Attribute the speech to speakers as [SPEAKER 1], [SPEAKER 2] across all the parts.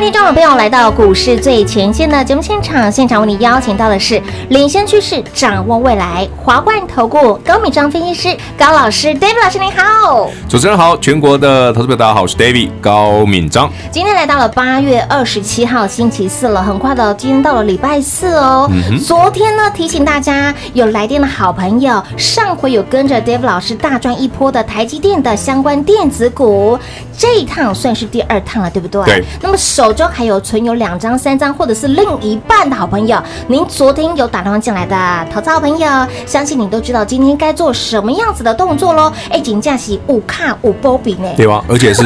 [SPEAKER 1] 听众朋友来到股市最前线的节目现场，现场为你邀请到的是领先趋势、掌握未来华冠投顾高敏章分析师高老师，David 老师您好，
[SPEAKER 2] 主持人好，全国的投资者大家好，我是 David 高敏章。
[SPEAKER 1] 今天来到了八月二十七号星期四了，很快的，今天到了礼拜四哦。嗯、昨天呢，提醒大家有来电的好朋友，上回有跟着 David 老师大赚一波的台积电的相关电子股，这一趟算是第二趟了，对不对？
[SPEAKER 2] 对。
[SPEAKER 1] 那么手。手中还有存有两张、三张，或者是另一半的好朋友，您昨天有打电话进来的投资好朋友，相信你都知道今天该做什么样子的动作喽。哎，金价是五卡五波比呢，
[SPEAKER 2] 对啊？而且是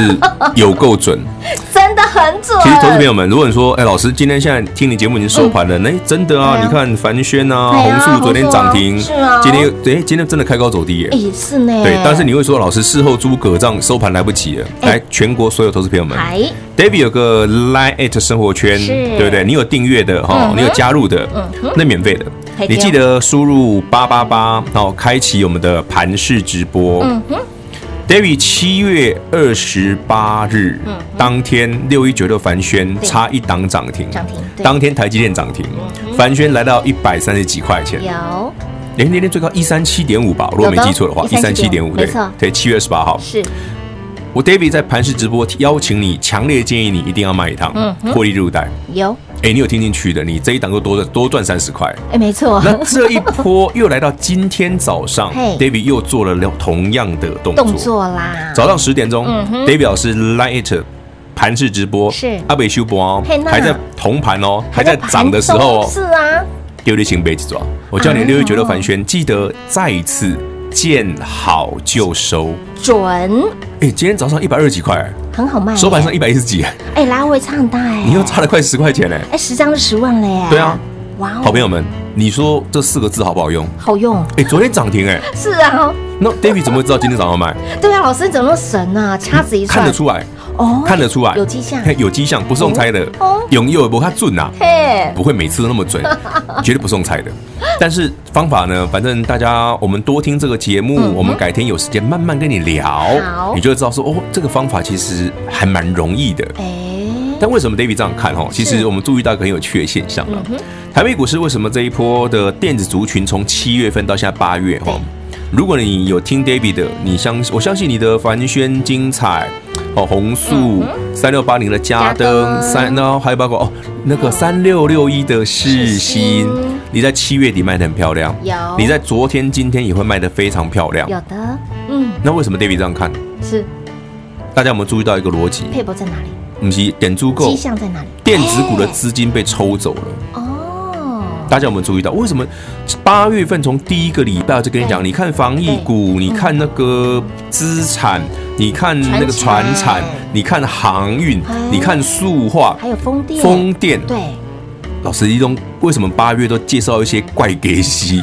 [SPEAKER 2] 有够准，
[SPEAKER 1] 真的很准。
[SPEAKER 2] 其实投资朋友们，如果你说，哎，老师今天现在听你节目已经收盘了，那、嗯、真的啊，你看凡轩啊、红树昨天涨停，是啊，今天哎，今天真的开高走低耶，
[SPEAKER 1] 哎，是呢。
[SPEAKER 2] 对，但是你会说，老师事后诸葛账收盘来不及了，来，全国所有投资朋友们，David 有个。Line@ 生活圈，对不对？你有订阅的哈，你有加入的，那免费的。你记得输入八八八，好，开启我们的盘式直播。嗯哼，David 七月二十八日嗯当天六一九六凡轩差一档涨停，涨停。当天台积电涨停，凡轩来到一百三十几块钱。有，哎，那天最高一三七点五吧，如果没记错的话，一三七点五，对，对，七月二十八号。是。我 David 在盘市直播邀请你，强烈建议你一定要买一趟，嗯，获利入袋。有，哎，你有听进去的，你这一档又多多赚三十块，
[SPEAKER 1] 哎，没错。
[SPEAKER 2] 那这一波 又来到今天早上，David 又做了同样的动作，动作啦。早上十点钟，David 老师 Line 盘式直播是。阿北修博哦，还在同盘哦，还在涨的时候哦，是啊，六一九六抓，我叫你六一九六凡轩，记得再一次。见好就收，准。哎，今天早上一百二十几块，
[SPEAKER 1] 很好卖。
[SPEAKER 2] 收盘上一百一十几，
[SPEAKER 1] 哎，来回差很大哎。
[SPEAKER 2] 你又差了快十块钱呢。
[SPEAKER 1] 哎，十张就十万了耶。
[SPEAKER 2] 对啊，哇，好朋友们，你说这四个字好不好用？
[SPEAKER 1] 好用。哎，
[SPEAKER 2] 昨天涨停哎。是
[SPEAKER 1] 啊。
[SPEAKER 2] 那 David 怎么会知道今天早上卖？
[SPEAKER 1] 对啊，老师你怎么那么神啊？掐指一算，
[SPEAKER 2] 看得出来。哦，看得出来，
[SPEAKER 1] 有迹象，
[SPEAKER 2] 有迹象，不是用猜的。哦，永佑不怕准呐，嘿，不会每次都那么准，绝对不是用猜的。但是方法呢，反正大家我们多听这个节目，我们改天有时间慢慢跟你聊，你就会知道说，哦，这个方法其实还蛮容易的。哎，但为什么 David 这样看？哈，其实我们注意到一个很有趣的现象了。台北股市为什么这一波的电子族群从七月份到现在八月？哈，如果你有听 David 的，你相我相信你的凡轩精彩。哦，红素三六八零的嘉登三，然后还有包括哦那个三六六一的世新，你在七月底卖的很漂亮，有你在昨天今天也会卖的非常漂亮，有的，嗯，那为什么 David 这样看？是，大家有没有注意到一个逻辑？配博在哪里？不是点足够，迹象在哪里？电子股的资金被抽走了。哦，大家有没有注意到？为什么八月份从第一个礼拜我就跟你讲，你看防疫股，你看那个资产。你看那个船产，你看航运，你看塑化，还有风电，风电对。老师一中为什么八月都介绍一些怪给息？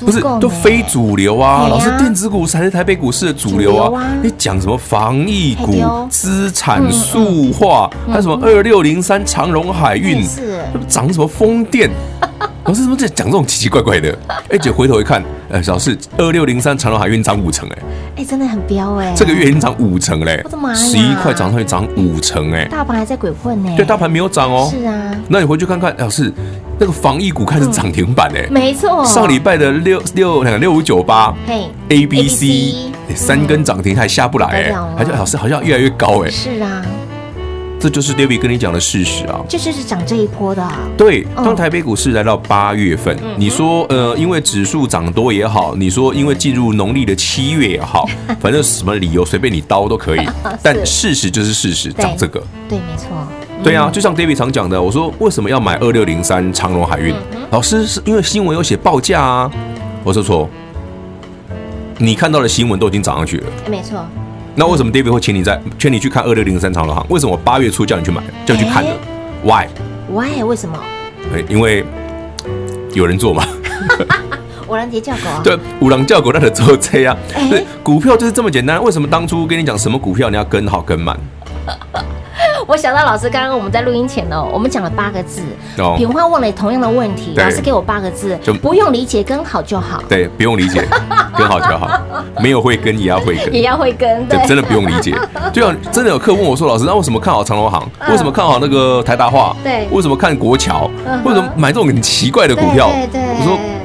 [SPEAKER 2] 不是都非主流啊？老师，电子股才是台北股市的主流啊！你讲什么防疫股、资产、塑化，还有什么二六零三长荣海运，涨什么风电？老师怎么在讲这种奇奇怪怪的？哎，姐回头一看，呃，老师二六零三长隆海运涨五成，哎，
[SPEAKER 1] 哎，真的很彪哎，
[SPEAKER 2] 这个月已经涨五成嘞，十一块涨上去涨五成，哎，
[SPEAKER 1] 大盘还在鬼混呢，
[SPEAKER 2] 对，大盘没有涨哦，
[SPEAKER 1] 是啊，
[SPEAKER 2] 那你回去看看，老师那个防疫股开始涨停板哎，
[SPEAKER 1] 没错，
[SPEAKER 2] 上礼拜的六六两个六五九八，嘿，A B C 三根涨停还下不来哎，好像老师好像越来越高哎，
[SPEAKER 1] 是啊。
[SPEAKER 2] 这就是 David 跟你讲的事实啊，
[SPEAKER 1] 这就是涨这一波的。
[SPEAKER 2] 对，当台北股市来到八月份，你说呃，因为指数涨多也好，你说因为进入农历的七月也好，反正什么理由随便你刀都可以。但事实就是事实，涨这个。
[SPEAKER 1] 对，没错。
[SPEAKER 2] 对啊，就像 David 常讲的，我说为什么要买二六零三长荣海运？老师是因为新闻有写报价啊。我说错，你看到的新闻都已经涨上去了。
[SPEAKER 1] 没错。
[SPEAKER 2] 那为什么 David 会请你在劝你去看二六零三长隆行？为什么八月初叫你去买，叫你去看的？Why？Why？
[SPEAKER 1] 为什么？
[SPEAKER 2] 因为有人做嘛。
[SPEAKER 1] 五郎节叫狗啊？
[SPEAKER 2] 对，五郎叫狗，那得做这样。对，股票就是这么简单。为什么当初跟你讲什么股票你要跟好跟满？
[SPEAKER 1] 我想到老师刚刚我们在录音前呢，我们讲了八个字。哦，品花问了同样的问题，老师给我八个字，就不用理解，跟好就好。
[SPEAKER 2] 对，不用理解，跟好就好。没有会跟也要会跟，
[SPEAKER 1] 也要会跟。
[SPEAKER 2] 对，真的不用理解。就像真的有客问我说：“老师，那为什么看好长隆行？为什么看好那个台达化？对，为什么看国桥？为什么买这种很奇怪的股票？”我说。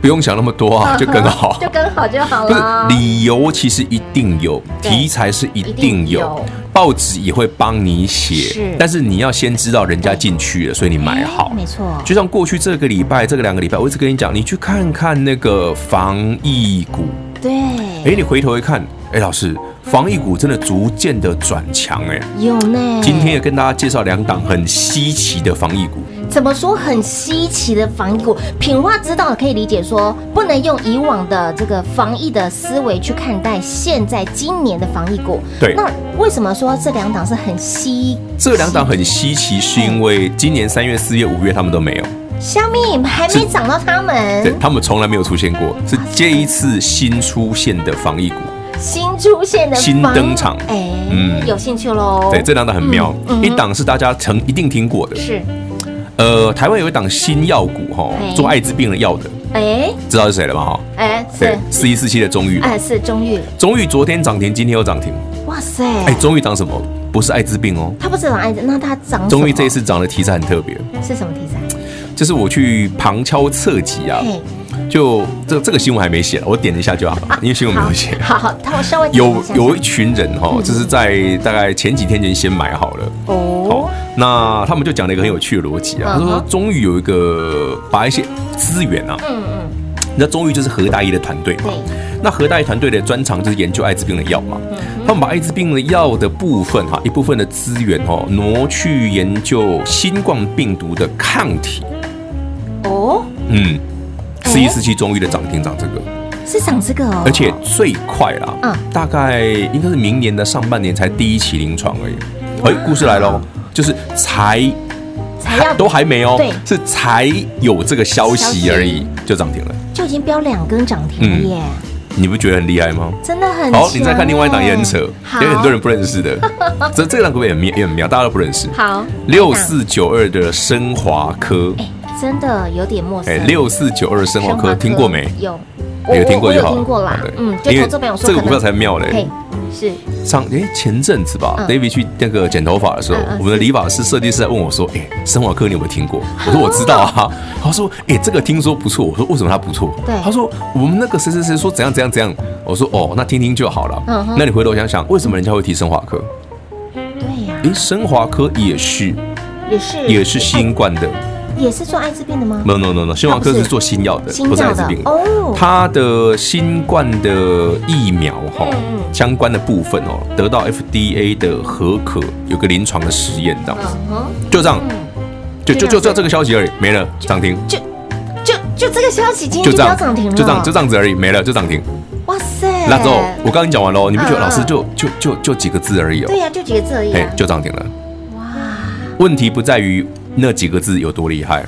[SPEAKER 2] 不用想那么多啊，就更好，
[SPEAKER 1] 就更好就好了。
[SPEAKER 2] 不是理由，其实一定有，题材是一定有，报纸也会帮你写。但是你要先知道人家进去了，所以你买好。没错。就像过去这个礼拜，这个两个礼拜，我一直跟你讲，你去看看那个防疫股。对。哎，你回头一看，哎，老师，防疫股真的逐渐的转强，哎，有呢。今天也跟大家介绍两档很稀奇的防疫股。
[SPEAKER 1] 怎么说很稀奇的防疫股？品花知道可以理解说，不能用以往的这个防疫的思维去看待现在今年的防疫股。
[SPEAKER 2] 对，
[SPEAKER 1] 那为什么说这两档是很稀？
[SPEAKER 2] 这两档很稀奇，是因为今年三月、四月、五月他们都没有。
[SPEAKER 1] 小米还没涨到他们，
[SPEAKER 2] 对，他们从来没有出现过，是这一次新出现的防疫股，
[SPEAKER 1] 新出现的
[SPEAKER 2] 新登场。
[SPEAKER 1] 哎，嗯，有兴趣喽。
[SPEAKER 2] 对，这两档很妙，一档是大家曾一定听过的，是。呃，台湾有一档新药股哈，做艾滋病的药的，哎，知道是谁了吗？哈，哎，对，四一四七的中裕，
[SPEAKER 1] 哎，是中裕，
[SPEAKER 2] 中裕昨天涨停，今天又涨停，哇塞，哎，中裕涨什么？不是艾滋病哦，
[SPEAKER 1] 它不是涨艾滋，那它涨
[SPEAKER 2] 中裕这一次涨的题材很特别，
[SPEAKER 1] 是什么题材？
[SPEAKER 2] 就是我去旁敲侧击啊，就这这个新闻还没写，我点一下就好了，因为新闻没有写。
[SPEAKER 1] 好好，他我稍微
[SPEAKER 2] 有有一群人哈，就是在大概前几天前先买好了。哦。那他们就讲了一个很有趣的逻辑啊，他说终于有一个把一些资源啊，嗯嗯，那终于就是何大一的团队嘛，那何大一团队的专长就是研究艾滋病的药嘛，他们把艾滋病的药的部分哈，一部分的资源哦挪去研究新冠病毒的抗体。哦，嗯，十一四七终于的涨停涨这个，
[SPEAKER 1] 是涨这个哦，
[SPEAKER 2] 而且最快啦，嗯，大概应该是明年的上半年才第一期临床而已。哎，故事来喽。就是才才要都还没哦，对，是才有这个消息而已，就涨停了，
[SPEAKER 1] 就已经飙两根涨停了耶！
[SPEAKER 2] 你不觉得很厉害吗？
[SPEAKER 1] 真的很
[SPEAKER 2] 好。你再看另外一档也很扯，有很多人不认识的，这这档股也很妙，也很妙，大家都不认识。好，六四九二的升华科，哎，真的有点陌生。哎，六四九二升华科听过没？有，有听过就好。听过啦，嗯，因为这个股票才妙嘞。是上诶，前阵子吧，David 去那个剪头发的时候，我们的理发师设计师在问我说：“哎，生华科你有没有听过？” 我说：“我知道啊。”他说：“哎，这个听说不错。”我说：“为什么他不错？”对，他说：“我们那个谁谁谁说怎样怎样怎样。”我说：“哦，那听听就好了。”嗯，那你回头想想，为什么人家会提升华科？对呀，诶，升华科也是，也是，也是新冠的。
[SPEAKER 1] 也是做艾滋病的吗
[SPEAKER 2] ？No No No No，新华科是做新药的，不是艾滋病哦。它的新冠的疫苗哈，相关的部分哦，得到 FDA 的核可，有个临床的实验这样子，就这样，就就就就这个消息而已，没了，涨停。就
[SPEAKER 1] 就就这个消息，今天就涨停了，
[SPEAKER 2] 就这样就这样子而已，没了就涨停。哇塞！那之后我刚刚讲完喽，你不觉得老师就就就就几个字而已哦？
[SPEAKER 1] 对呀，就几个字而已，哎
[SPEAKER 2] 就涨停了。哇！问题不在于。那几个字有多厉害？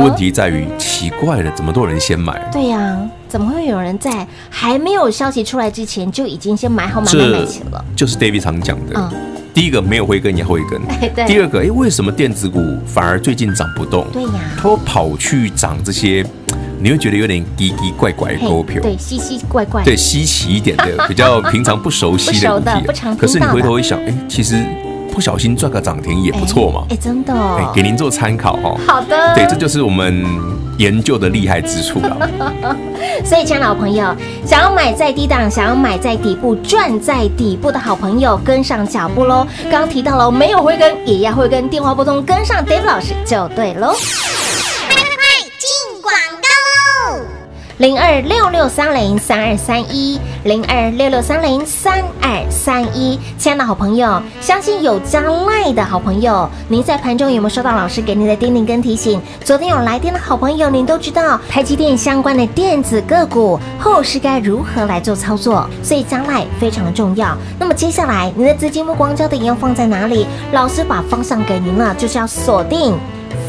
[SPEAKER 2] 问题在于奇怪了，怎么都有人先买？
[SPEAKER 1] 对呀，怎么会有人在还没有消息出来之前就已经先买好买买买齐了？
[SPEAKER 2] 就是 David 常讲的，第一个没有慧根也慧根，第二个，哎，为什么电子股反而最近涨不动？对呀，都跑去涨这些，你会觉得有点奇奇怪怪的股票，
[SPEAKER 1] 对，稀奇怪怪，
[SPEAKER 2] 对，稀奇一点的，比较平常不熟悉的 股票，可是你回头一想，哎，其实。不小心赚个涨停也不错嘛！哎，真的，哎，给您做参考哈。好的，对，这就是我们研究的厉害之处了。
[SPEAKER 1] 所以，亲爱的好朋友，想要买在低档，想要买在底部，赚在底部的好朋友，跟上脚步喽！刚刚提到了，没有会跟也要会跟，电话拨通跟上 David 老师就对喽。零二六六三零三二三一，零二六六三零三二三一，亲爱的好朋友，相信有加赖的好朋友，您在盘中有没有收到老师给您的叮咛跟提醒？昨天有来电的好朋友，您都知道台积电相关的电子个股后市该如何来做操作，所以加赖非常的重要。那么接下来，您的资金目光焦点要放在哪里？老师把方向给您了，就是要锁定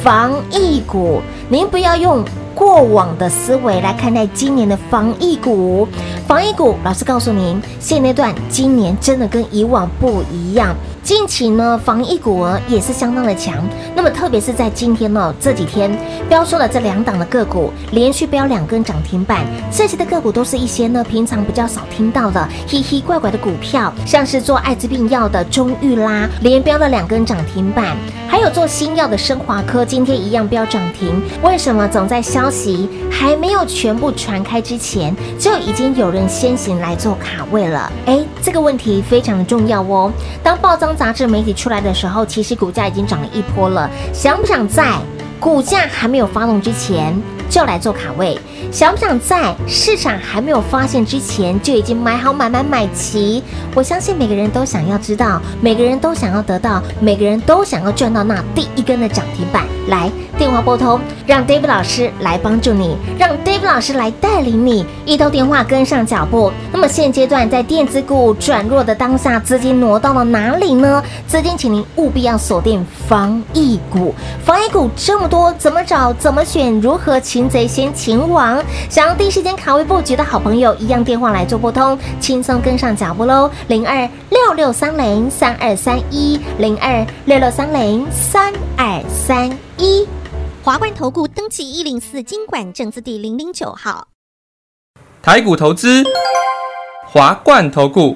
[SPEAKER 1] 防疫股，您不要用。过往的思维来看待今年的防疫股。防疫股，老师告诉您，现阶段今年真的跟以往不一样。近期呢，防疫股也是相当的强。那么特别是在今天呢，这几天标出了这两档的个股，连续标两根涨停板。这些的个股都是一些呢平常比较少听到的，奇奇怪怪的股票，像是做艾滋病药的中裕啦，连标了两根涨停板。还有做新药的升华科，今天一样标涨停。为什么总在消息还没有全部传开之前，就已经有人先行来做卡位了？哎，这个问题非常的重要哦。当报章杂志媒体出来的时候，其实股价已经涨了一波了。想不想在股价还没有发动之前就来做卡位？想不想在市场还没有发现之前就已经买好买买买齐？我相信每个人都想要知道，每个人都想要得到，每个人都想要赚到那第一根的涨停板。来，电话拨通，让 David 老师来帮助你，让 David 老师来带领你，一通电话跟上脚步。那么现阶段在电子股转弱的当下，资金挪到了哪里呢？资金，请您务必要锁定防疫股。防疫股这么多，怎么找？怎么选？如何擒贼先擒王？想要第一时间卡位布局的好朋友，一样电话来做拨通，轻松跟上脚步喽。零二六六三零三二三一，零二六六三零三二三一。
[SPEAKER 3] 华冠投顾登记一零四金管证字第零零九号。
[SPEAKER 4] 台股投资，华冠投顾。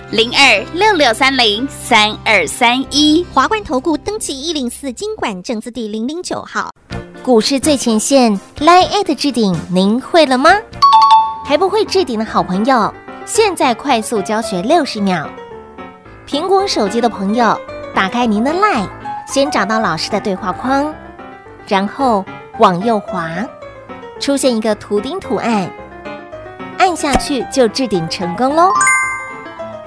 [SPEAKER 5] 零二六六三零三二三一，
[SPEAKER 3] 华冠投顾登记一零四经管证字第零零九号，
[SPEAKER 1] 股市最前线，Line@ 置顶，您会了吗？还不会置顶的好朋友，现在快速教学六十秒。苹果手机的朋友，打开您的 Line，先找到老师的对话框，然后往右滑，出现一个图钉图案，按下去就置顶成功喽。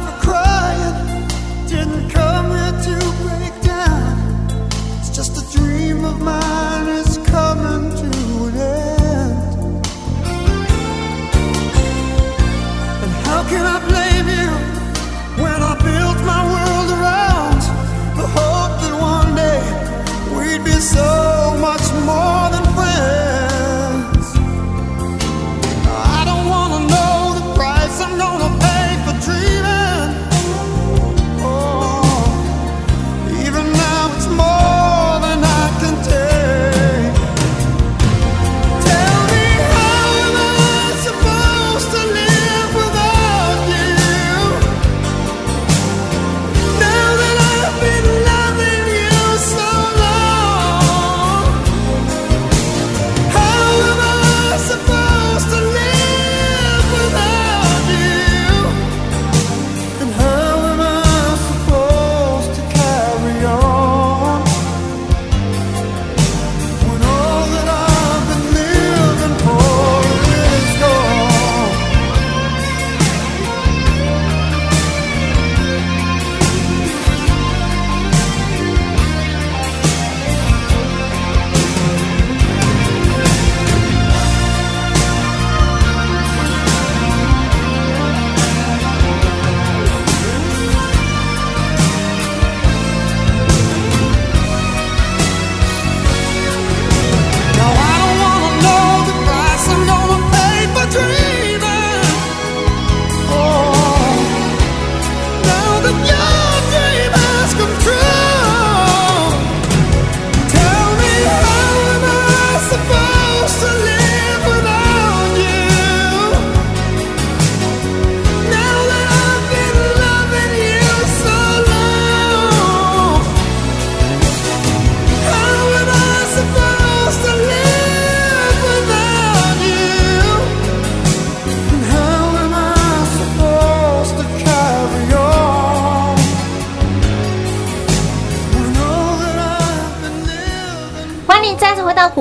[SPEAKER 1] for crying, didn't come.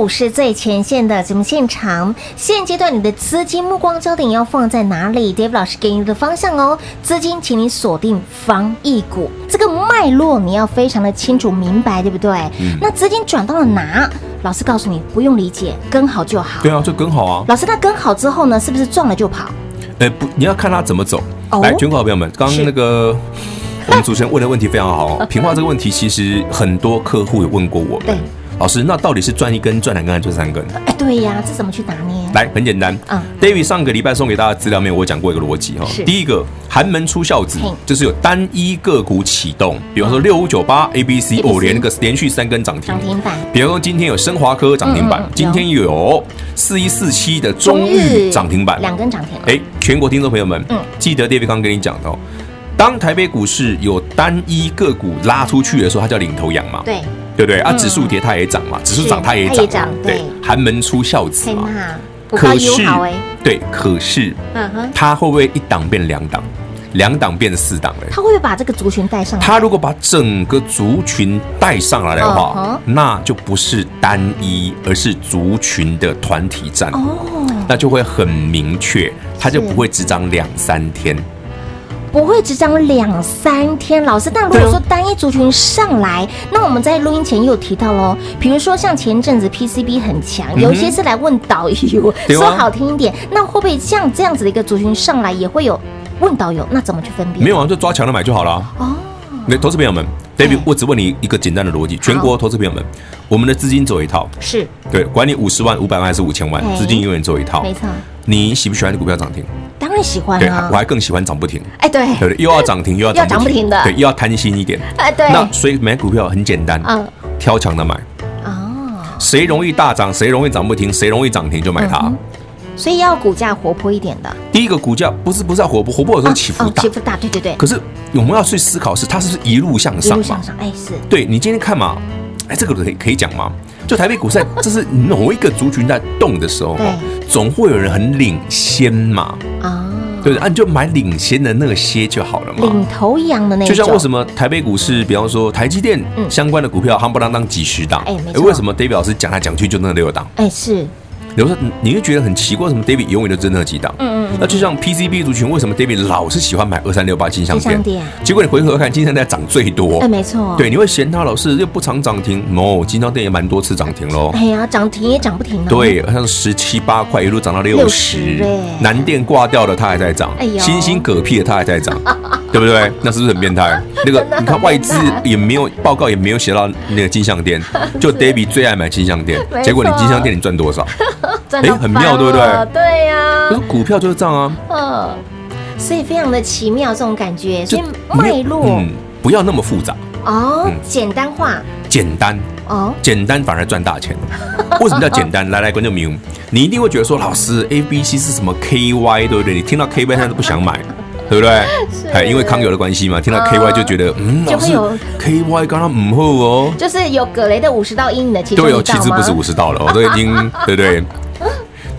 [SPEAKER 1] 股市最前线的节目现场。现阶段你的资金目光焦点要放在哪里？David 老师给你的方向哦，资金，请你锁定防疫股，这个脉络你要非常的清楚明白，对不对？嗯。那资金转到了哪？老师告诉你，不用理解，跟好就好。
[SPEAKER 2] 对啊，就跟好啊。
[SPEAKER 1] 老师，那跟好之后呢，是不是撞了就跑？
[SPEAKER 2] 哎，不，你要看他怎么走。哦、来，全国好朋友们，刚刚那个我们主持人问的问题非常好。平话这个问题，其实很多客户有问过我们。对。老师，那到底是赚一根、赚两根还是赚三根？
[SPEAKER 1] 哎，对呀，这怎么去打捏？
[SPEAKER 2] 来，很简单。嗯，David 上个礼拜送给大家的资料面，我讲过一个逻辑哈。是。第一个，寒门出孝子，就是有单一个股启动，比方说六五九八 A B C，哦，连那个连续三根涨停。涨停板。比方说今天有升华科涨停板，今天有四一四七的中裕涨停板，
[SPEAKER 1] 两根涨停。
[SPEAKER 2] 哎，全国听众朋友们，嗯，记得 David 刚跟你讲的哦，当台北股市有单一个股拉出去的时候，它叫领头羊嘛。对。对不对啊？指数跌它也涨嘛，指数涨它也涨。对，寒门出孝子嘛。可是，对，可是，嗯哼，它会不会一档变两档，两档变四档嘞？
[SPEAKER 1] 它会不会把这个族群带上来？
[SPEAKER 2] 它如果把整个族群带上来的话，那就不是单一，而是族群的团体战。哦，那就会很明确，它就不会只涨两三天。
[SPEAKER 1] 不会只涨两三天，老师。但如果说单一族群上来，那我们在录音前也有提到喽。比如说像前阵子 PCB 很强，有一些是来问导游，说好听一点，那会不会像这样子的一个族群上来，也会有问导游？那怎么去分辨？
[SPEAKER 2] 没有啊，就抓强的买就好了。哦，那投资朋友们，David，我只问你一个简单的逻辑：全国投资朋友们，我们的资金走一套，是对，管你五十万、五百万还是五千万，资金永远走一套，没错。你喜不喜欢股票涨停？
[SPEAKER 1] 当然喜欢啊！
[SPEAKER 2] 对，我还更喜欢涨不停。
[SPEAKER 1] 哎，对，
[SPEAKER 2] 对，又要涨停 又要涨不停的，对，又要贪心一点。哎，对。那所以买股票很简单，嗯，挑强的买。哦。谁容易大涨，谁容易涨不停，谁容易涨停就买它。
[SPEAKER 1] 所以要股价活泼一点的。
[SPEAKER 2] 第一个股价不是不是要活泼，活泼有时候起伏大，
[SPEAKER 1] 起伏大，对对对。
[SPEAKER 2] 可是我们要去思考是它是不是一路向上嘛？一路向上，哎是。对你今天看嘛，哎这个可以可以讲吗？就台北股市，这是某一个族群在动的时候，对，总会有人很领先嘛，啊，对？啊，你就买领先的那些就好了嘛。
[SPEAKER 1] 领头羊的那
[SPEAKER 2] 就像为什么台北股市，比方说台积电相关的股票，夯不啷当几十档，哎，为什么 David 老师讲来讲去就那六档？哎，是。有时候你会觉得很奇怪，为什么 David 永远都只那几档？嗯嗯。那就像 PCB 族群，为什么 David 老是喜欢买二三六八金像店？结果你回头看，金像店涨最多。
[SPEAKER 1] 哎，没错。
[SPEAKER 2] 对，你会嫌它老是又不常涨停。no，，金像店也蛮多次涨停喽。
[SPEAKER 1] 哎呀，涨停也涨不停。
[SPEAKER 2] 对，好像十七八块一路涨到六十。南电挂掉了，它还在涨。哎呦。星星嗝屁了，它还在涨，对不对？那是不是很变态？那个你看外资也没有报告，也没有写到那个金项店，就 David 最爱买金项店。结果你金项店你赚多少？哎，很妙，对不对？
[SPEAKER 1] 对呀。
[SPEAKER 2] 可是股票就是这样啊。嗯。
[SPEAKER 1] 所以非常的奇妙，这种感觉。所以脉络，嗯，
[SPEAKER 2] 不要那么复杂
[SPEAKER 1] 哦，简单化。
[SPEAKER 2] 简单哦，简单反而赚大钱。为什么叫简单？来来，观众朋友，你一定会觉得说，老师，A B C 是什么 K Y，对不对？你听到 K Y 现在都不想买，对不对？哎，因为康友的关系嘛，听到 K Y 就觉得，嗯，老师，K Y 刚刚唔好哦。
[SPEAKER 1] 就是有葛雷的五十道阴影的其中一道吗？
[SPEAKER 2] 对，其实不是五十道了，我都已经，对不对？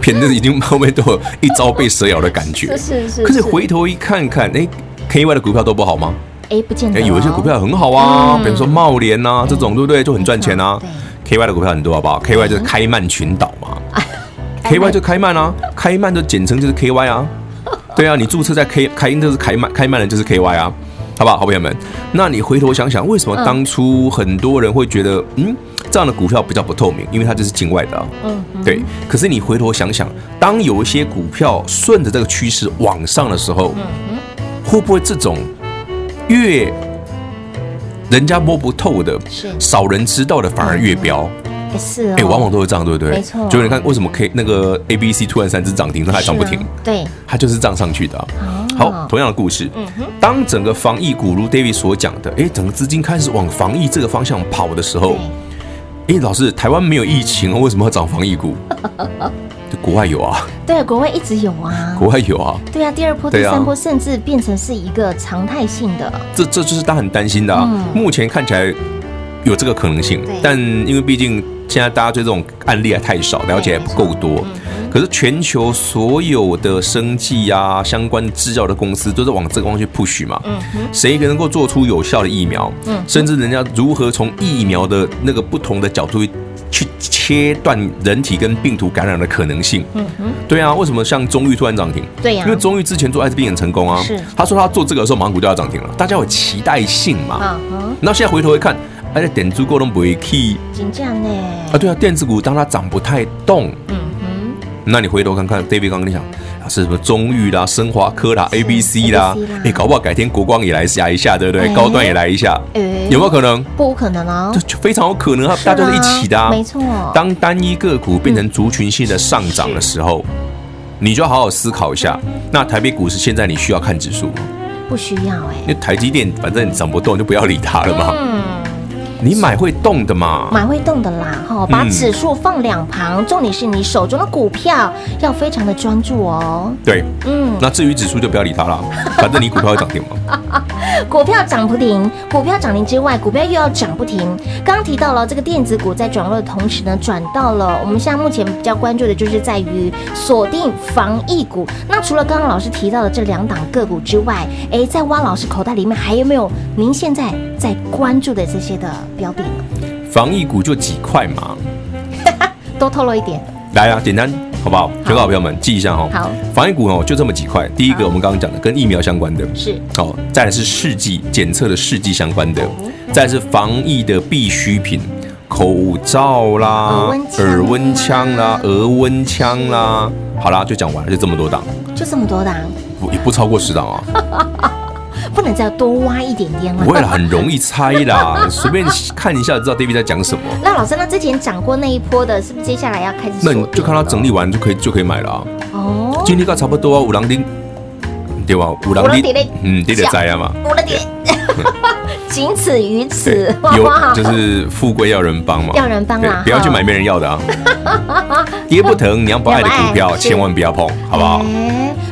[SPEAKER 2] 片子已经后面都有一招被蛇咬的感觉，是是是。可是回头一看看，哎，K Y 的股票都不好吗？
[SPEAKER 1] 哎，不见得。哎，
[SPEAKER 2] 有一些股票很好啊，比如说茂联呐，这种对不对？就很赚钱啊。K Y 的股票很多，好不好？K Y 就是开曼群岛嘛。K Y 就开曼啊，开曼的简称就是 K Y 啊。对啊，你注册在 K 开英就是开曼，开曼的就是 K Y 啊，好不好，好朋友们？那你回头想想，为什么当初很多人会觉得，嗯？这样的股票比较不透明，因为它就是境外的啊。嗯，对。可是你回头想想，当有一些股票顺着这个趋势往上的时候，嗯，会不会这种越人家摸不透的、少人知道的，反而越飙？
[SPEAKER 1] 是，
[SPEAKER 2] 哎，往往都是这样，对不对？
[SPEAKER 1] 没错。
[SPEAKER 2] 就你看，为什么 K 那个 A、B、C 突然三只涨停，它还涨不停？
[SPEAKER 1] 对，
[SPEAKER 2] 它就是这样上去的。好，同样的故事，嗯当整个防疫股如 David 所讲的，哎，整个资金开始往防疫这个方向跑的时候。哎，老师，台湾没有疫情，为什么要涨防疫股？国外有啊。
[SPEAKER 1] 对，国外一直有啊。
[SPEAKER 2] 国外有啊。
[SPEAKER 1] 对啊，第二波、第三波，甚至变成是一个常态性的。
[SPEAKER 2] 这这就是大家很担心的啊。目前看起来有这个可能性，但因为毕竟现在大家对这种案例还太少，了解还不够多。可是全球所有的生技啊，相关制药的公司都是往这个方向去 push 嘛。嗯哼。谁能够做出有效的疫苗？嗯。甚至人家如何从疫苗的那个不同的角度去去切断人体跟病毒感染的可能性。嗯哼，对啊，为什么像中裕突然涨停？
[SPEAKER 1] 对呀，
[SPEAKER 2] 因为中裕之前做艾滋病很成功啊。是，他说他做这个的时候，马上股价要涨停了，大家有期待性嘛。嗯哼，那现在回头一看，哎，点足够都不会去。紧张呢？啊，对啊，电子股当它涨不太动。嗯哼，那你回头看看，David 刚跟你讲。是什么中裕啦、升华科啦、A B C 啦，哎，搞不好改天国光也来下一下，对不对？高端也来一下，有没有可能？
[SPEAKER 1] 不可能啊，
[SPEAKER 2] 就非常有可能啊，大家都一起的啊，没错。当单一个股变成族群性的上涨的时候，你就要好好思考一下。那台北股市现在你需要看指数吗？
[SPEAKER 1] 不需要哎，
[SPEAKER 2] 因为台积电反正涨不动，就不要理它了嘛。你买会动的嘛？
[SPEAKER 1] 买会动的啦，哈，把指数放两旁，重点是你手中的股票要非常的专注哦。
[SPEAKER 2] 对，嗯，那至于指数就不要理它了，反正你股票会涨停嘛。
[SPEAKER 1] 股票涨不停，股票涨停之外，股票又要涨不停。刚刚提到了这个电子股在转弱的同时呢，转到了我们现在目前比较关注的就是在于锁定防疫股。那除了刚刚老师提到的这两档个股之外，哎，在蛙老师口袋里面还有没有您现在在关注的这些的？标的
[SPEAKER 2] 防疫股就几块嘛，
[SPEAKER 1] 多透露一点。
[SPEAKER 2] 来啊，简单好不好？全国好朋友们记一下哈。好，防疫股哦，就这么几块。第一个我们刚刚讲的跟疫苗相关的，是好；再来是试剂检测的试剂相关的，再来是防疫的必需品，口罩啦、耳温枪啦、额温枪啦。好啦，就讲完了，就这么多档，
[SPEAKER 1] 就这么多档，不
[SPEAKER 2] 也不超过十档啊。
[SPEAKER 1] 不能再多挖一点点吗？
[SPEAKER 2] 不会了，很容易猜啦，随便看一下就知道 David 在讲什么。
[SPEAKER 1] 那老师，那之前涨过那一波的，是不是接下来要开始？
[SPEAKER 2] 那你就看他整理完就可以就可以买了啊。哦，今天个差不多啊，五郎丁，对吧？五郎丁，嗯，对的在啊嘛。五郎丁，仅此于此。有就是富贵要人帮嘛，
[SPEAKER 1] 要人帮啊，
[SPEAKER 2] 不要去买没人要的啊。跌不疼，你要不爱的股票 千万不要碰，好不好？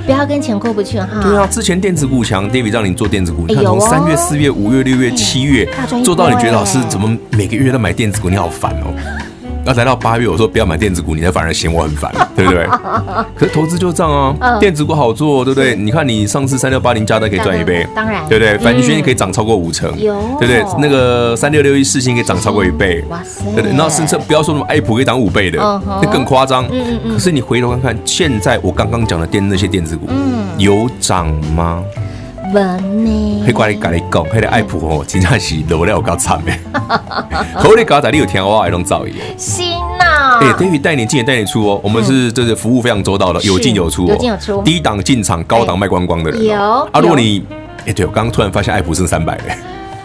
[SPEAKER 1] 不要跟钱过不去哈！
[SPEAKER 2] 对啊，之前电子股强，David 让你做电子股，你看从三月、四月、五月、六月、七月做到，你觉得老师怎么每个月都买电子股？你好烦哦。那来到八月，我说不要买电子股，你才反而嫌我很烦，对不对？可是投资就这样啊，电子股好做，对不对？你看你上次三六八零加的可以赚一倍，当然，对不对？凡轩可以涨超过五成，有，对不对？那个三六六一四星可以涨超过一倍，哇塞，对不对？那甚至不要说什么爱普可以涨五倍的，那更夸张。嗯嗯嗯。可是你回头看看，现在我刚刚讲的电那些电子股，有涨吗？
[SPEAKER 1] 稳呢？
[SPEAKER 2] 迄个你跟你讲，迄个爱普哦，真的是落了有够惨的。好你刚才你有听我那种噪音？
[SPEAKER 1] 新呐！
[SPEAKER 2] 哎，等于带你进也带你出哦。我们是就是服务非常周到的，有进有出哦。
[SPEAKER 1] 有进有出。
[SPEAKER 2] 低档进场，高档卖光光的人。有啊，如果你哎，对我刚刚突然发现爱普剩三百哎，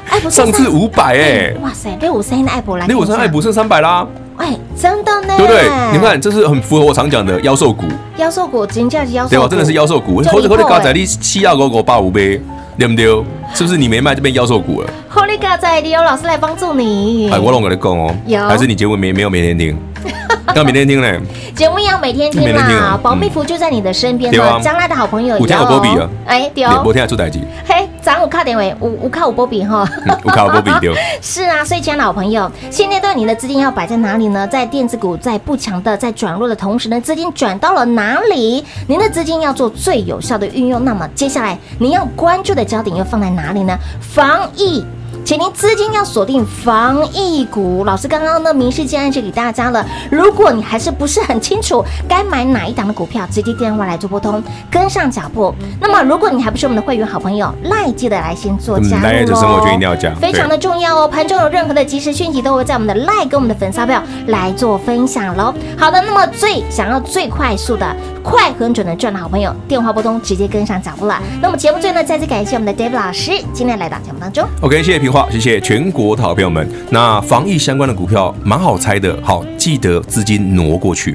[SPEAKER 2] 爱普上次五百哎，哇塞，
[SPEAKER 1] 六五三的爱普来，
[SPEAKER 2] 六五三爱普剩三百啦。
[SPEAKER 1] 哎，真的呢，
[SPEAKER 2] 对不对？你看，这是很符合我常讲的妖兽股。
[SPEAKER 1] 妖兽股，真价是妖兽。
[SPEAKER 2] 对吧？真的是妖兽股。或者或者刚才你七幺九九八五呗，对不对？是不是你没卖就变妖兽股了？
[SPEAKER 1] 好利嘎仔，有老师来帮助你。
[SPEAKER 2] 哎，我拢跟你讲哦，有还是你节目没没有每天听？要每天听嘞。节目
[SPEAKER 1] 要每天听啦，保密符就在你的身边了。将来的好朋友，
[SPEAKER 2] 五天有波比啊？
[SPEAKER 1] 哎，对，
[SPEAKER 2] 五天还出代志。
[SPEAKER 1] 嘿。咱五卡点位，五五卡五波比哈，
[SPEAKER 2] 五卡五波比 丢。
[SPEAKER 1] 是啊，所以亲爱的好朋友，现阶段你的资金要摆在哪里呢？在电子股在不强的在转弱的同时呢，资金转到了哪里？您的资金要做最有效的运用，那么接下来您要关注的焦点又放在哪里呢？防疫。请您资金要锁定防疫股，老师刚刚呢明示建议就给大家了。如果你还是不是很清楚该买哪一档的股票，直接电话来做拨通，跟上脚步。那么如果你还不是我们的会员好朋友，赖记得来先做加入哦，非常的重要哦。盘中有任何的即时讯息，都会在我们的赖跟我们的粉丝票来做分享喽。好的，那么最想要最快速的、快很准的赚的好朋友，电话拨通，直接跟上脚步了。那么节目最后呢，再次感谢我们的 David 老师今天来到节目当中。
[SPEAKER 2] OK，谢谢平。好，谢谢全国的好朋友们。那防疫相关的股票蛮好猜的，好，记得资金挪过去。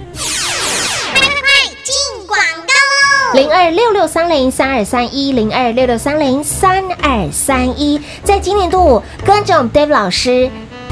[SPEAKER 3] 快快快，进广告喽！
[SPEAKER 1] 零二六六三零三二三一，零二六六三零三二三一，在今年度跟着我们 Dave 老师。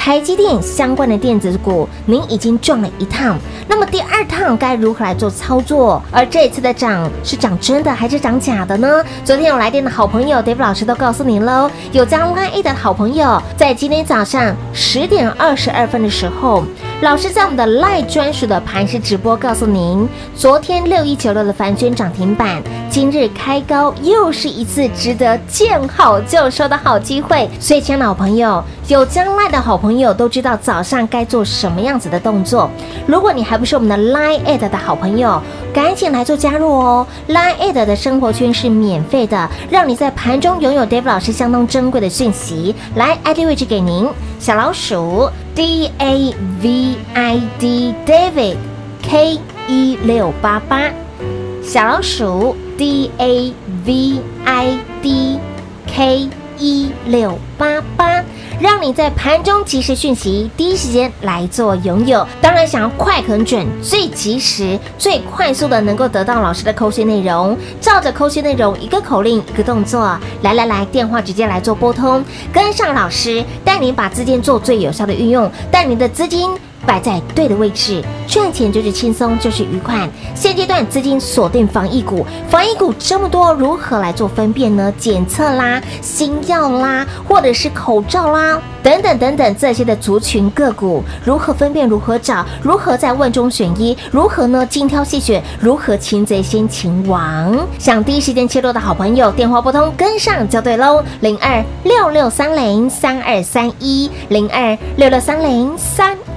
[SPEAKER 1] 台积电相关的电子股，您已经赚了一趟，那么第二趟该如何来做操作？而这一次的涨是涨真的还是涨假的呢？昨天有来电的好朋友，Dave 老师都告诉您喽，有加 Line 的好朋友，在今天早上十点二十二分的时候，老师在我们的 Line 专属的盘势直播告诉您，昨天六一九六的凡轩涨停板。今日开高，又是一次值得见好就收的好机会。所以，亲爱的好朋友，有将来的好朋友都知道早上该做什么样子的动作。如果你还不是我们的 Line@ 的好朋友，赶紧来做加入哦！Line@ 的生活圈是免费的，让你在盘中拥有 David 老师相当珍贵的讯息。来，ID 位置给您，小老鼠 D A V I D David K 一六八八，小老鼠 D A V I D K 一六八八。让你在盘中及时讯息第一时间来做拥有，当然想要快、很准、最及时、最快速的能够得到老师的扣讯内容，照着扣讯内容一个口令一个动作，来来来，电话直接来做拨通，跟上老师，带您把资金做最有效的运用，带您的资金。摆在对的位置，赚钱就是轻松，就是愉快。现阶段资金锁定防疫股，防疫股这么多，如何来做分辨呢？检测啦、新药啦，或者是口罩啦，等等等等这些的族群个股，如何分辨？如何找？如何在万中选一？如何呢？精挑细选？如何擒贼先擒王？想第一时间切入的好朋友，电话拨通跟上就对喽，零二六六三零三二三一，零二六六三零三